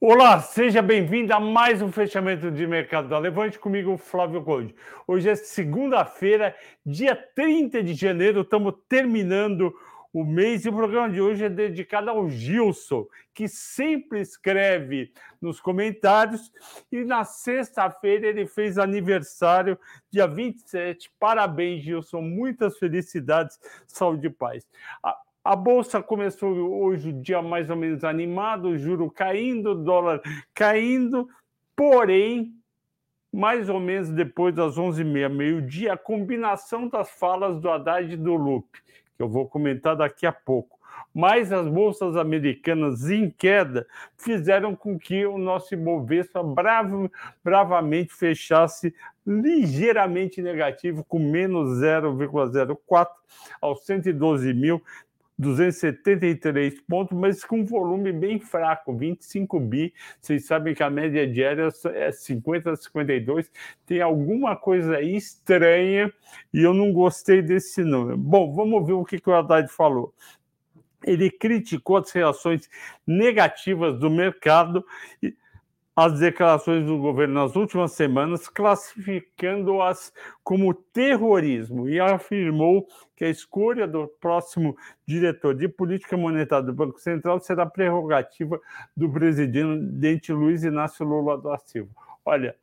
Olá, seja bem-vindo a mais um fechamento de mercado da Levante comigo, Flávio Conde. Hoje é segunda-feira, dia 30 de janeiro, estamos terminando o mês e o programa de hoje é dedicado ao Gilson, que sempre escreve nos comentários e na sexta-feira ele fez aniversário, dia 27. Parabéns, Gilson, muitas felicidades, saúde e paz. A bolsa começou hoje o dia mais ou menos animado, juro caindo, dólar caindo, porém, mais ou menos depois das 11h30, meio-dia, a combinação das falas do Haddad e do Lupe, que eu vou comentar daqui a pouco, mas as bolsas americanas em queda fizeram com que o nosso Ibovespa bravo, bravamente fechasse ligeiramente negativo, com menos 0,04 aos 112 mil 273 pontos, mas com volume bem fraco, 25 bi. Vocês sabem que a média diária é 50 a 52. Tem alguma coisa aí estranha e eu não gostei desse número. Bom, vamos ver o que, que o Haddad falou. Ele criticou as reações negativas do mercado as declarações do governo nas últimas semanas, classificando-as como terrorismo, e afirmou que a escolha do próximo diretor de política monetária do Banco Central será prerrogativa do presidente Luiz Inácio Lula da Silva. Olha,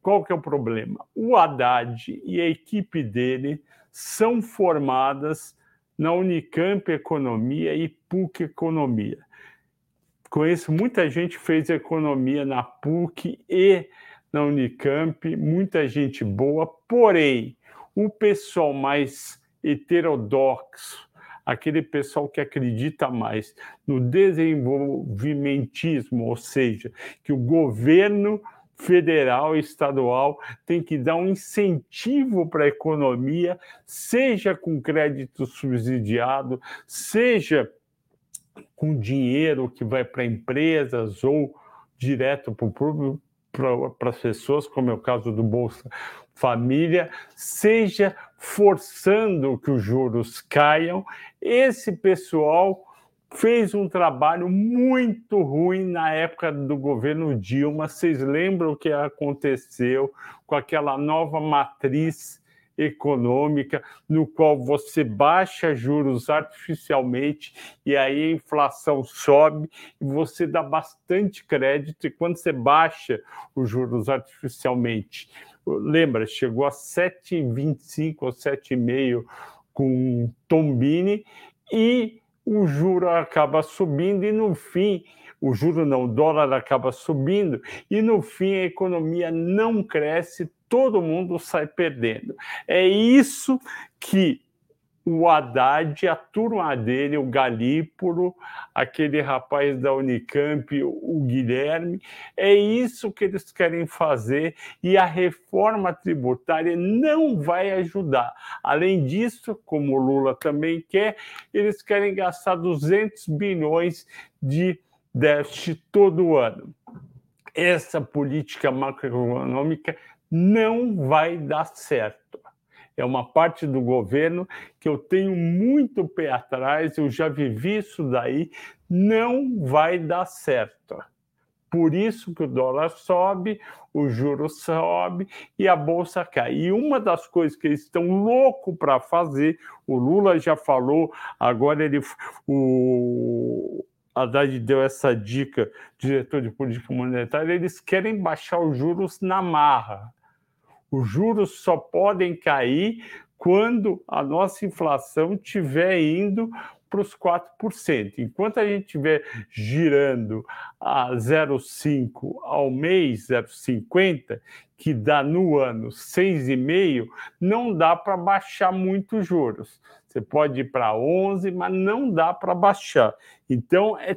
qual que é o problema? O Haddad e a equipe dele são formadas na Unicamp Economia e PUC Economia Conheço muita gente que fez economia na PUC e na Unicamp, muita gente boa, porém, o pessoal mais heterodoxo, aquele pessoal que acredita mais no desenvolvimentismo, ou seja, que o governo federal e estadual tem que dar um incentivo para a economia, seja com crédito subsidiado, seja com dinheiro que vai para empresas ou direto para o público, para as pessoas, como é o caso do Bolsa Família, seja forçando que os juros caiam. Esse pessoal fez um trabalho muito ruim na época do governo Dilma. Vocês lembram o que aconteceu com aquela nova matriz econômica, no qual você baixa juros artificialmente e aí a inflação sobe e você dá bastante crédito, e quando você baixa os juros artificialmente, lembra, chegou a 7,25 ou 7,5 com Tombini e o juro acaba subindo e no fim o juro não, o dólar acaba subindo e no fim a economia não cresce, todo mundo sai perdendo. É isso que o Haddad, a turma dele, o Galípolo, aquele rapaz da Unicamp, o Guilherme, é isso que eles querem fazer e a reforma tributária não vai ajudar. Além disso, como o Lula também quer, eles querem gastar 200 bilhões de déficit todo ano. Essa política macroeconômica não vai dar certo. É uma parte do governo que eu tenho muito pé atrás, eu já vivi isso daí, não vai dar certo. Por isso que o dólar sobe, o juro sobe e a bolsa cai. E uma das coisas que eles estão loucos para fazer, o Lula já falou, agora ele o Haddad deu essa dica, diretor de política monetária, eles querem baixar os juros na marra. Os juros só podem cair quando a nossa inflação estiver indo para os 4%. Enquanto a gente estiver girando a 0,5 ao mês, 0,50, que dá no ano 6,5, não dá para baixar muito os juros. Você pode ir para 11, mas não dá para baixar. Então, é,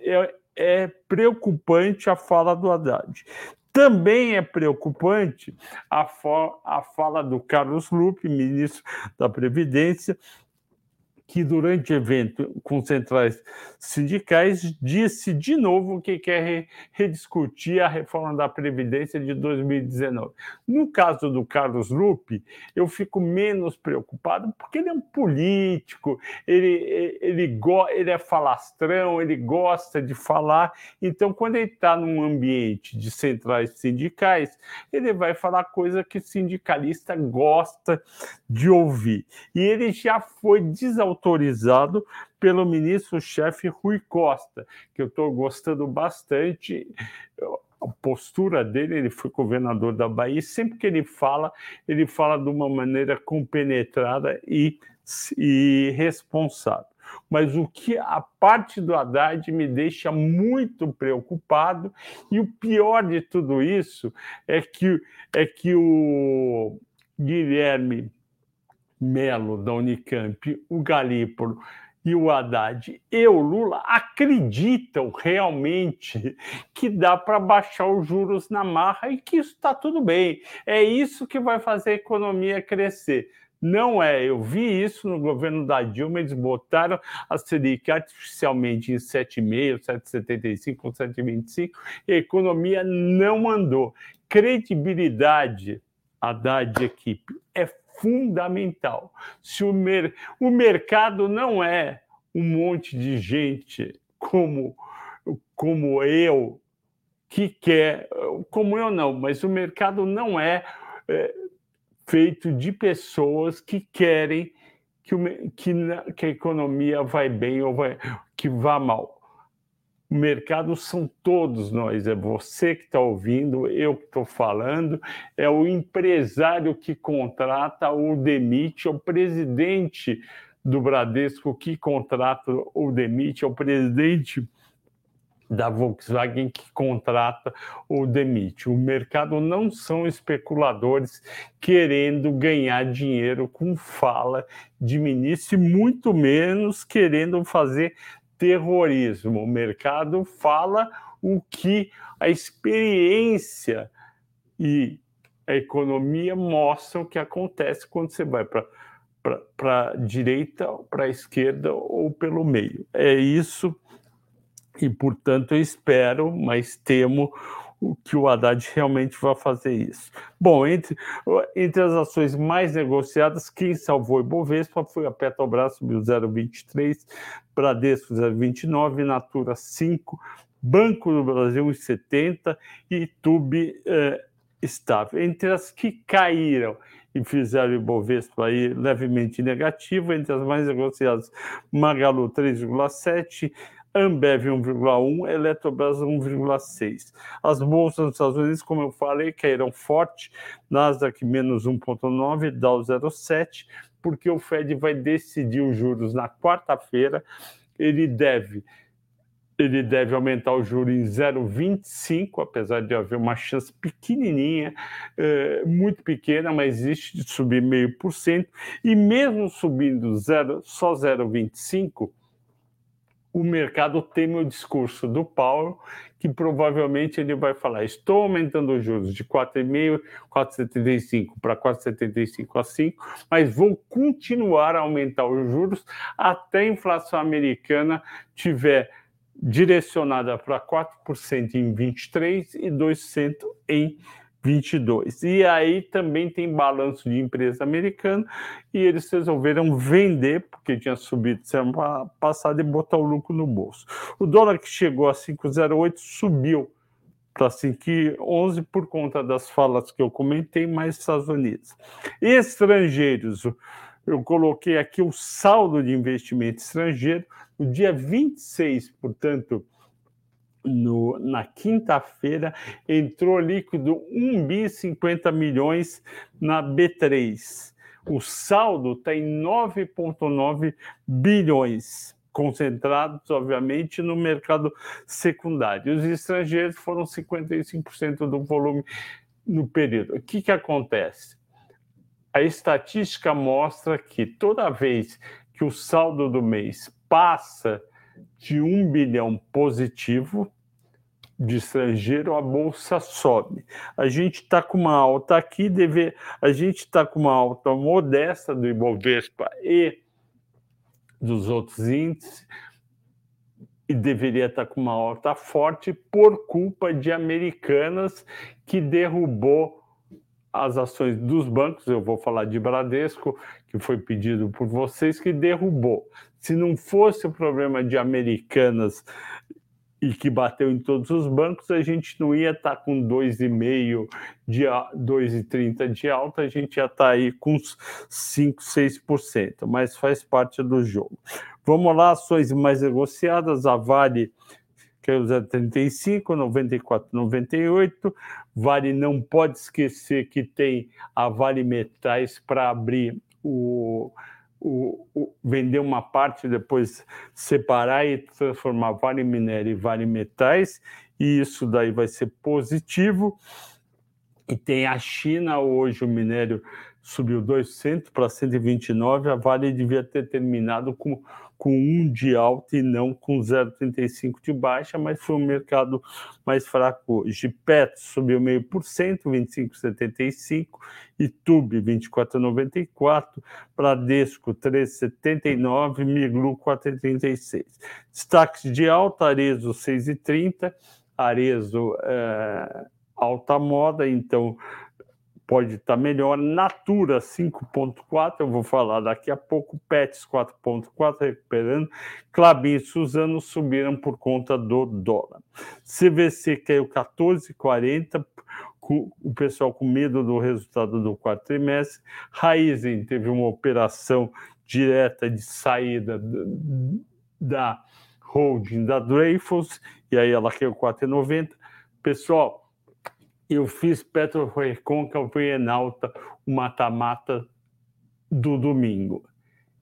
é, é preocupante a fala do Haddad. Também é preocupante a, a fala do Carlos Lupe, ministro da Previdência, que durante evento com centrais sindicais, disse de novo que quer rediscutir a reforma da Previdência de 2019. No caso do Carlos Lupe, eu fico menos preocupado porque ele é um político, ele, ele, ele é falastrão, ele gosta de falar. Então, quando ele está num ambiente de centrais sindicais, ele vai falar coisa que sindicalista gosta de ouvir. E ele já foi desautorizado pelo ministro-chefe Rui Costa, que eu estou gostando bastante. A postura dele, ele foi governador da Bahia, sempre que ele fala, ele fala de uma maneira compenetrada e, e responsável. Mas o que a parte do Haddad me deixa muito preocupado, e o pior de tudo isso é que, é que o Guilherme Melo, da Unicamp, o Galípolo e o Haddad e o Lula acreditam realmente que dá para baixar os juros na marra e que isso está tudo bem. É isso que vai fazer a economia crescer. Não é, eu vi isso no governo da Dilma, eles botaram a Selic artificialmente em 7,5, 7,75, 7,25, e a economia não andou. Credibilidade, Haddad e equipe, é fundamental. Se o, mer o mercado não é um monte de gente como, como eu, que quer, como eu não, mas o mercado não é, é feito de pessoas que querem que, o, que, que a economia vai bem ou vai, que vá mal. O mercado são todos nós, é você que está ouvindo, eu que estou falando, é o empresário que contrata ou demite, é o presidente do Bradesco que contrata ou demite, é o presidente da Volkswagen que contrata ou demite. O mercado não são especuladores querendo ganhar dinheiro com fala de ministro, e muito menos querendo fazer terrorismo. O mercado fala o que a experiência e a economia mostram que acontece quando você vai para para a direita, para a esquerda ou pelo meio. É isso, e portanto eu espero, mas temo que o Haddad realmente vai fazer isso. Bom, entre, entre as ações mais negociadas, quem salvou Ibovespa foi a Petrobras, subiu 0,23, Bradesco 0,29, Natura 5, Banco do Brasil 1,70 e Tube eh, estável. Entre as que caíram e fizeram Ibovespa aí levemente negativo, entre as mais negociadas, Magalu 3,7, Ambev 1,1, Eletrobras 1,6. As bolsas nos Estados Unidos, como eu falei, caíram forte, Nasdaq menos 1,9, Dow 0,7, porque o Fed vai decidir os juros na quarta-feira. Ele deve ele deve aumentar o juro em 0,25, apesar de haver uma chance pequenininha, é, muito pequena, mas existe de subir meio por cento. E mesmo subindo zero, só 0,25, o mercado teme o discurso do Paulo, que provavelmente ele vai falar: estou aumentando os juros de 4,5, 4,75 para 4,75 a 5, mas vou continuar a aumentar os juros até a inflação americana tiver direcionada para 4% em 23 e 2% em 22. E aí também tem balanço de empresa americana e eles resolveram vender, porque tinha subido semana passada, e botar o lucro no bolso. O dólar que chegou a 5,08 subiu para 5,11 por conta das falas que eu comentei, mais Estados Unidos. Estrangeiros, eu coloquei aqui o saldo de investimento estrangeiro, no dia 26, portanto, no, na quinta-feira, entrou líquido 1 bi 50 milhões na B3. O saldo está em 9,9 bilhões, concentrados, obviamente, no mercado secundário. Os estrangeiros foram 55% do volume no período. O que, que acontece? A estatística mostra que toda vez que o saldo do mês passa de um bilhão positivo de estrangeiro, a bolsa sobe. A gente está com uma alta aqui, deve, a gente está com uma alta modesta do Ibovespa e dos outros índices, e deveria estar com uma alta forte por culpa de Americanas que derrubou as ações dos bancos. Eu vou falar de Bradesco, que foi pedido por vocês, que derrubou. Se não fosse o problema de Americanas e que bateu em todos os bancos, a gente não ia estar com 2,5 de 2,30 de alta, a gente ia estar aí com 5, 6%, mas faz parte do jogo. Vamos lá, ações mais negociadas, a Vale caiu 0,35, 94, 98. Vale não pode esquecer que tem a Vale Metais para abrir o o, o, vender uma parte, depois separar e transformar Vale Minério e Vale Metais, e isso daí vai ser positivo. E tem a China hoje, o minério subiu 200 para 129, a Vale devia ter terminado com com 1 de alta e não com 0,35 de baixa, mas foi um mercado mais fraco hoje. PET subiu meio por cento, 25,75, Itube 24,94, Bradesco 3,79, Miglu 4,36. Destaques de alta, Arezo 6,30, Arezo é, alta moda, então pode estar melhor. Natura 5.4, eu vou falar daqui a pouco. Pets 4.4 recuperando. Clabin e Suzano subiram por conta do dólar. CVC caiu 14,40 o pessoal com medo do resultado do quarto trimestre. Raizen teve uma operação direta de saída da holding da Dreyfus, e aí ela caiu 4,90. Pessoal, eu fiz Petro Recôncavo e Enalta, o mata-mata do domingo.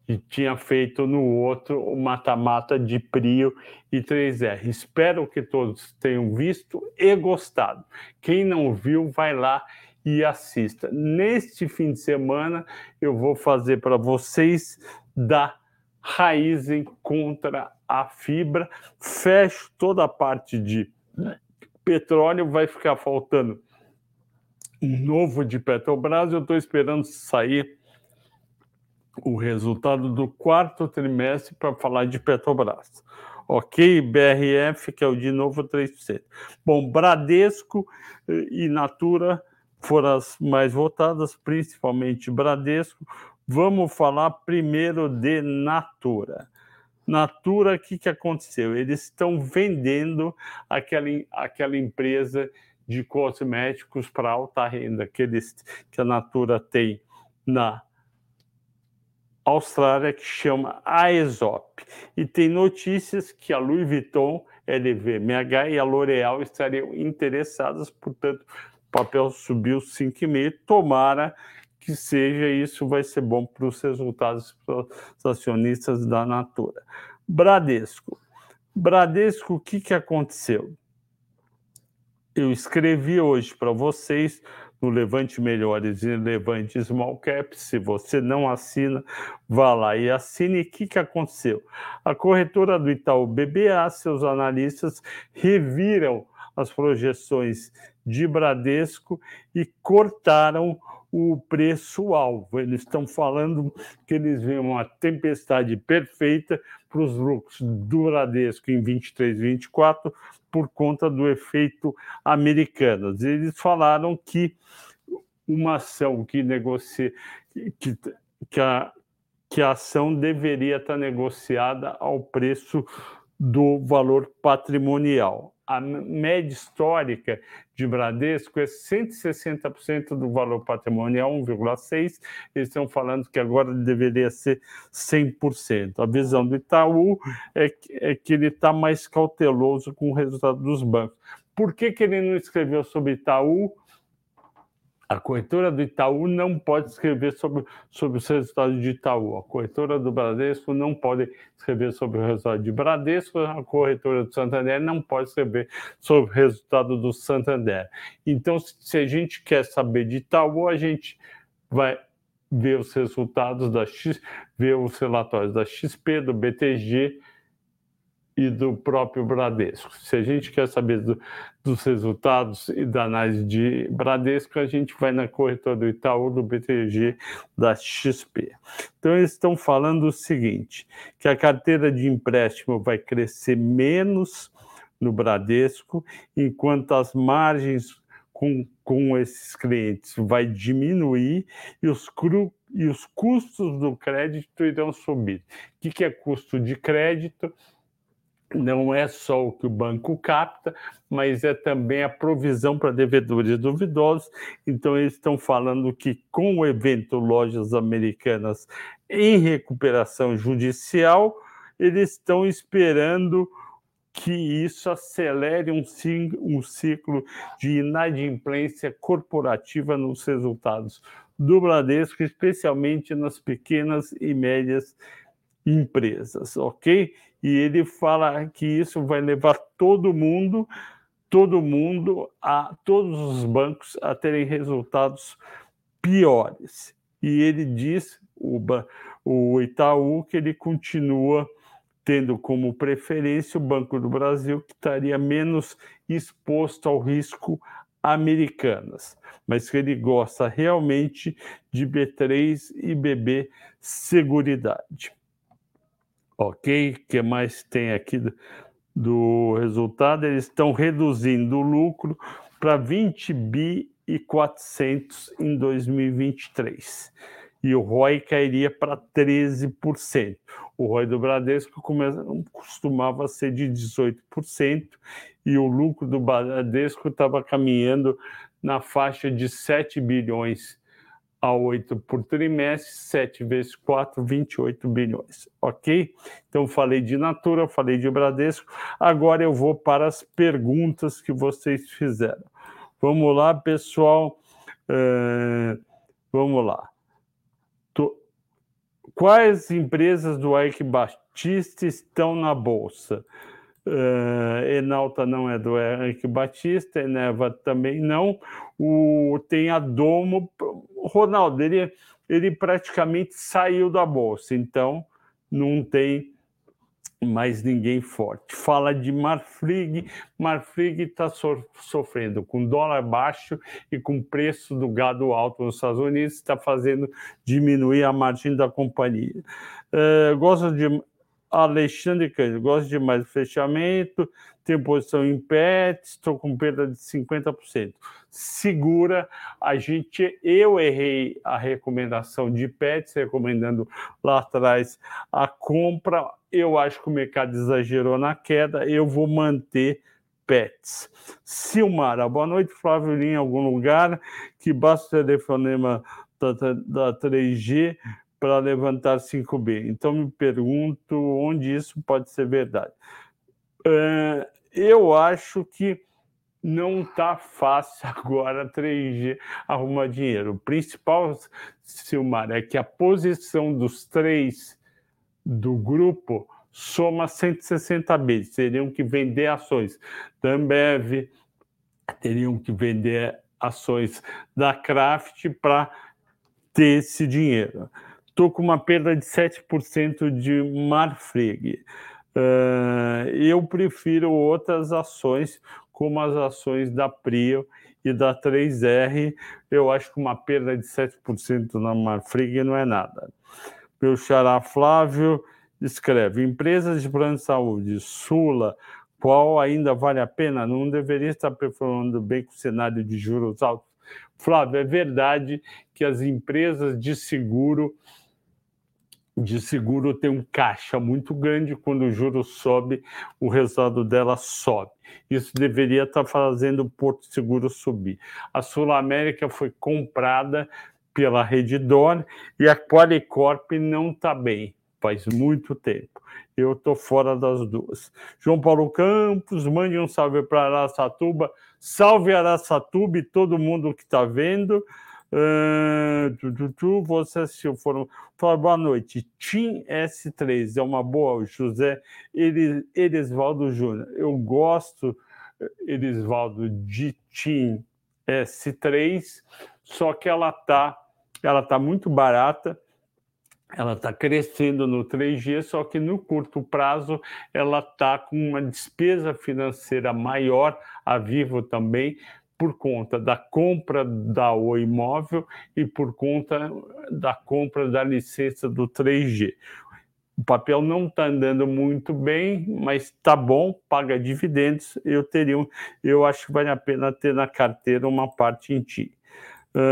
E tinha feito no outro o mata-mata de Prio e 3R. Espero que todos tenham visto e gostado. Quem não viu, vai lá e assista. Neste fim de semana, eu vou fazer para vocês da Raizen contra a fibra. Fecho toda a parte de petróleo vai ficar faltando novo de Petrobras. Eu estou esperando sair o resultado do quarto trimestre para falar de Petrobras. Ok, BRF, que é o de novo 3%. Bom, Bradesco eh, e Natura foram as mais votadas, principalmente Bradesco. Vamos falar primeiro de Natura. Natura, o que, que aconteceu? Eles estão vendendo aquela, aquela empresa de cosméticos para alta renda que, eles, que a Natura tem na Austrália, que chama Aesop. E tem notícias que a Louis Vuitton, LVMH e a L'Oréal estariam interessadas, portanto, o papel subiu 5,5. Tomara que seja isso, vai ser bom para os resultados para os acionistas da Natura. Bradesco. Bradesco, o que, que aconteceu? Eu escrevi hoje para vocês no Levante Melhores e Levante Small Caps. Se você não assina, vá lá e assine. O que, que aconteceu? A corretora do Itaú BBA, seus analistas reviram as projeções de Bradesco e cortaram o preço-alvo. Eles estão falando que eles veem uma tempestade perfeita para os lucros do Bradesco em 23, 24 por conta do efeito americano. Eles falaram que uma ação que negocia que, que, a, que a ação deveria estar negociada ao preço do valor patrimonial a média histórica de Bradesco é 160% do valor patrimonial, 1,6%. Eles estão falando que agora deveria ser 100%. A visão do Itaú é que, é que ele está mais cauteloso com o resultado dos bancos. Por que, que ele não escreveu sobre Itaú? A corretora do Itaú não pode escrever sobre, sobre os resultados de Itaú. A corretora do Bradesco não pode escrever sobre o resultado de Bradesco. A corretora do Santander não pode escrever sobre o resultado do Santander. Então, se a gente quer saber de Itaú, a gente vai ver os resultados da X, ver os relatórios da XP, do BTG e do próprio Bradesco. Se a gente quer saber do, dos resultados e da análise de Bradesco, a gente vai na corretora do Itaú, do BTG, da XP. Então, eles estão falando o seguinte: que a carteira de empréstimo vai crescer menos no Bradesco, enquanto as margens com, com esses clientes vai diminuir e os, cru, e os custos do crédito irão subir. O que, que é custo de crédito? Não é só o que o banco capta, mas é também a provisão para devedores duvidosos. Então, eles estão falando que, com o evento Lojas Americanas em recuperação judicial, eles estão esperando que isso acelere um, um ciclo de inadimplência corporativa nos resultados do Bradesco, especialmente nas pequenas e médias empresas, ok? E ele fala que isso vai levar todo mundo, todo mundo, a todos os bancos a terem resultados piores. E ele diz, o, o Itaú, que ele continua tendo como preferência o Banco do Brasil, que estaria menos exposto ao risco americanas, mas que ele gosta realmente de B3 e BB Seguridade. Ok, o que mais tem aqui do, do resultado? Eles estão reduzindo o lucro para 20 bi e 400 em 2023. E o ROI cairia para 13%. O ROI do Bradesco costumava ser de 18% e o lucro do Bradesco estava caminhando na faixa de 7 bilhões a 8 por trimestre, 7 vezes 4, 28 bilhões, ok? Então, falei de Natura, falei de Bradesco, agora eu vou para as perguntas que vocês fizeram. Vamos lá, pessoal, uh, vamos lá. Tô... Quais empresas do Ike Batista estão na Bolsa? Uh, Enalta não é do Henrique Batista, Eneva também não. O, tem a Domo. Ronaldo, ele, ele praticamente saiu da bolsa, então não tem mais ninguém forte. Fala de Marfrig, Marfrig está so, sofrendo com dólar baixo e com preço do gado alto nos Estados Unidos, está fazendo diminuir a margem da companhia. Uh, gosto de Alexandre Cândido, gosto demais do fechamento, tenho posição em PET, estou com perda de 50%. Segura, a gente, eu errei a recomendação de PETs, recomendando lá atrás a compra. Eu acho que o mercado exagerou na queda, eu vou manter PETs. Silmara, boa noite, Flávio em algum lugar que basta o telefonema da, da 3G para levantar 5B. Então, me pergunto onde isso pode ser verdade. Uh, eu acho que não está fácil agora 3G arrumar dinheiro. O principal, Silmar, é que a posição dos três do grupo soma 160 B. Teriam que vender ações da Ambev, teriam que vender ações da Kraft para ter esse dinheiro estou com uma perda de 7% de Marfrig. Uh, eu prefiro outras ações, como as ações da Prio e da 3R. Eu acho que uma perda de 7% na Marfrig não é nada. Meu xará Flávio escreve: empresas de plano de saúde, Sula, qual ainda vale a pena? Não deveria estar performando bem com o cenário de juros altos? Flávio, é verdade que as empresas de seguro de seguro tem um caixa muito grande, quando o juro sobe, o resultado dela sobe. Isso deveria estar fazendo o Porto Seguro subir. A Sul América foi comprada pela Redditor e a Qualicorp não está bem, faz muito tempo. Eu estou fora das duas. João Paulo Campos, mande um salve para Araçatuba. Salve Araçatuba e todo mundo que está vendo. Uh, tu, tu, tu, você assistiu, foram. Fala, boa noite. Tim S3 é uma boa, José Erisvaldo Júnior. Eu gosto, Erisvaldo, de Tim S3, só que ela tá, ela tá muito barata ela está crescendo no 3G, só que no curto prazo ela está com uma despesa financeira maior, a Vivo também, por conta da compra da O imóvel e por conta da compra da licença do 3G. O papel não está andando muito bem, mas está bom, paga dividendos. Eu teria, eu acho que vale a pena ter na carteira uma parte em ti. Uh...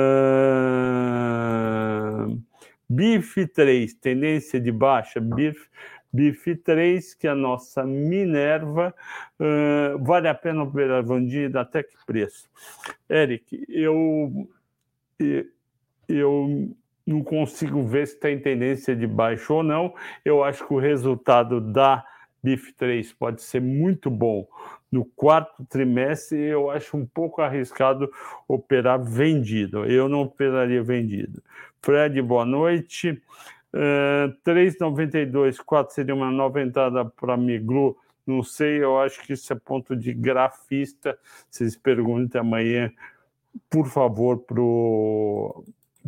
BIF 3, tendência de baixa, BIF, BIF 3, que é a nossa Minerva, uh, vale a pena operar vendida até que preço? Eric, eu, eu não consigo ver se está em tendência de baixa ou não. Eu acho que o resultado da BIF 3 pode ser muito bom no quarto trimestre. Eu acho um pouco arriscado operar vendido. Eu não operaria vendido. Fred, boa noite. Uh, 3,92, 4 seria uma nova entrada para Miglu. Não sei, eu acho que isso é ponto de grafista. Vocês perguntem amanhã, por favor,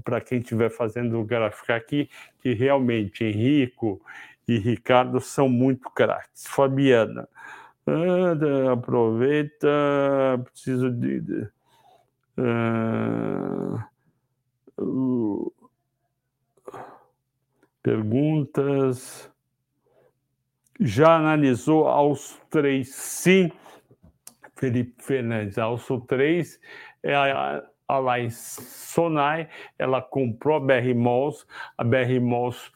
para quem estiver fazendo o gráfico aqui, que realmente Henrico e Ricardo são muito craques. Fabiana, uh, aproveita, preciso de. Uh, Perguntas. Já analisou Alço 3? Sim. Felipe Fernandes, Alço 3 é a, a lá em Sonai, ela comprou a BR Malls, a BR Malls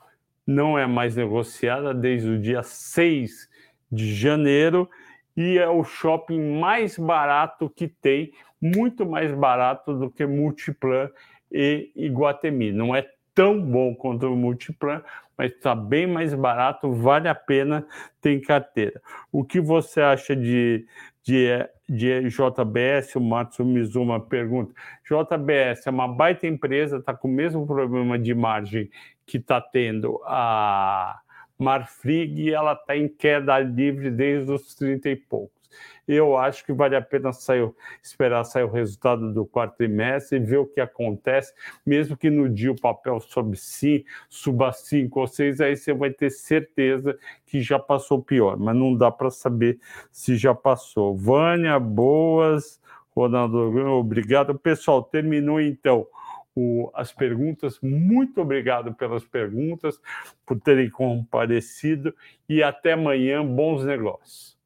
não é mais negociada desde o dia 6 de janeiro e é o shopping mais barato que tem, muito mais barato do que Multiplan e Iguatemi. Não é tão bom quanto o Multiplan, mas está bem mais barato, vale a pena ter em carteira. O que você acha de, de, de JBS? O Matsu Mizuma pergunta. JBS é uma baita empresa, está com o mesmo problema de margem que está tendo a Marfrig e ela está em queda livre desde os 30 e pouco eu acho que vale a pena sair, esperar sair o resultado do quarto trimestre e ver o que acontece, mesmo que no dia o papel sobe sim, suba 5 ou 6, aí você vai ter certeza que já passou pior, mas não dá para saber se já passou. Vânia, boas, Ronaldo, obrigado. Pessoal, terminou então. As perguntas. Muito obrigado pelas perguntas, por terem comparecido e até amanhã. Bons negócios.